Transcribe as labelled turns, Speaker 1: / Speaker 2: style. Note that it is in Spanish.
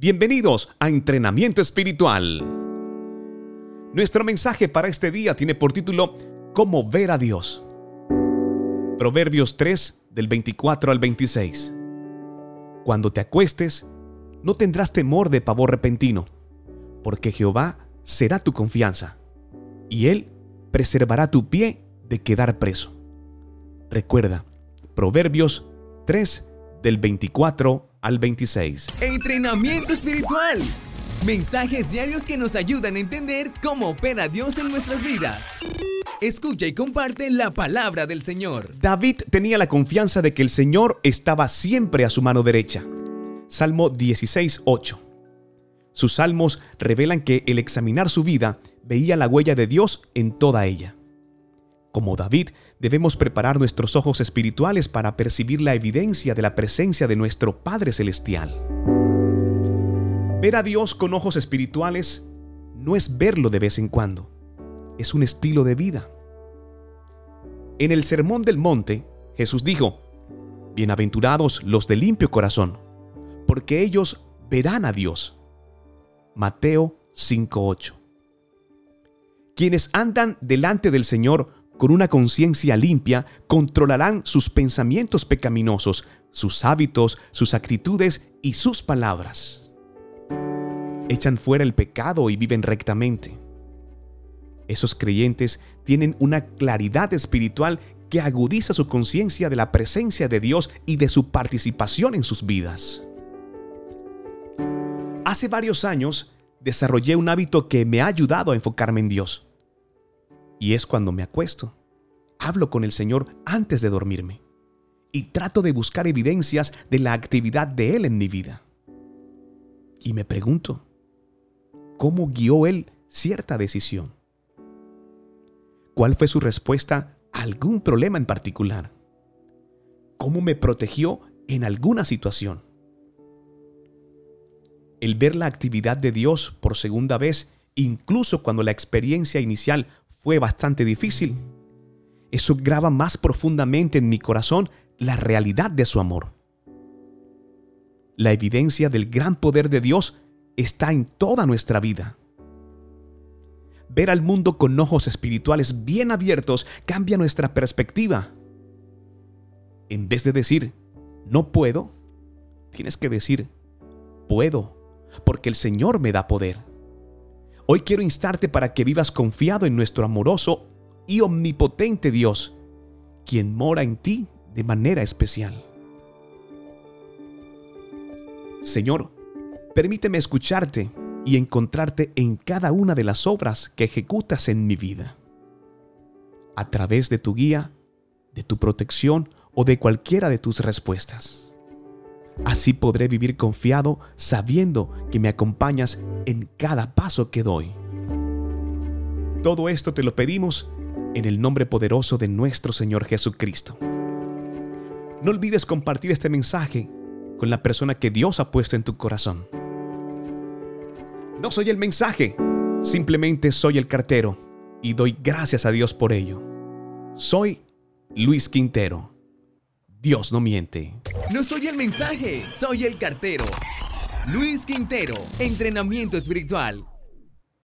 Speaker 1: Bienvenidos a Entrenamiento Espiritual. Nuestro mensaje para este día tiene por título Cómo ver a Dios. Proverbios 3 del 24 al 26. Cuando te acuestes, no tendrás temor de pavor repentino, porque Jehová será tu confianza, y Él preservará tu pie de quedar preso. Recuerda, Proverbios 3 del 24 al 26.
Speaker 2: Entrenamiento espiritual. Mensajes diarios que nos ayudan a entender cómo opera Dios en nuestras vidas. Escucha y comparte la palabra del Señor.
Speaker 1: David tenía la confianza de que el Señor estaba siempre a su mano derecha. Salmo 16, 8. Sus salmos revelan que el examinar su vida veía la huella de Dios en toda ella. Como David, debemos preparar nuestros ojos espirituales para percibir la evidencia de la presencia de nuestro Padre Celestial. Ver a Dios con ojos espirituales no es verlo de vez en cuando, es un estilo de vida. En el Sermón del Monte, Jesús dijo, Bienaventurados los de limpio corazón, porque ellos verán a Dios. Mateo 5:8. Quienes andan delante del Señor con una conciencia limpia, controlarán sus pensamientos pecaminosos, sus hábitos, sus actitudes y sus palabras. Echan fuera el pecado y viven rectamente. Esos creyentes tienen una claridad espiritual que agudiza su conciencia de la presencia de Dios y de su participación en sus vidas. Hace varios años desarrollé un hábito que me ha ayudado a enfocarme en Dios. Y es cuando me acuesto. Hablo con el Señor antes de dormirme. Y trato de buscar evidencias de la actividad de Él en mi vida. Y me pregunto, ¿cómo guió Él cierta decisión? ¿Cuál fue su respuesta a algún problema en particular? ¿Cómo me protegió en alguna situación? El ver la actividad de Dios por segunda vez, incluso cuando la experiencia inicial fue bastante difícil. Eso graba más profundamente en mi corazón la realidad de su amor. La evidencia del gran poder de Dios está en toda nuestra vida. Ver al mundo con ojos espirituales bien abiertos cambia nuestra perspectiva. En vez de decir, no puedo, tienes que decir, puedo, porque el Señor me da poder. Hoy quiero instarte para que vivas confiado en nuestro amoroso y omnipotente Dios, quien mora en ti de manera especial. Señor, permíteme escucharte y encontrarte en cada una de las obras que ejecutas en mi vida. A través de tu guía, de tu protección o de cualquiera de tus respuestas. Así podré vivir confiado sabiendo que me acompañas en cada paso que doy. Todo esto te lo pedimos en el nombre poderoso de nuestro Señor Jesucristo. No olvides compartir este mensaje con la persona que Dios ha puesto en tu corazón. No soy el mensaje, simplemente soy el cartero y doy gracias a Dios por ello. Soy Luis Quintero. Dios no miente.
Speaker 2: No soy el mensaje, soy el cartero. Luis Quintero, entrenamiento espiritual.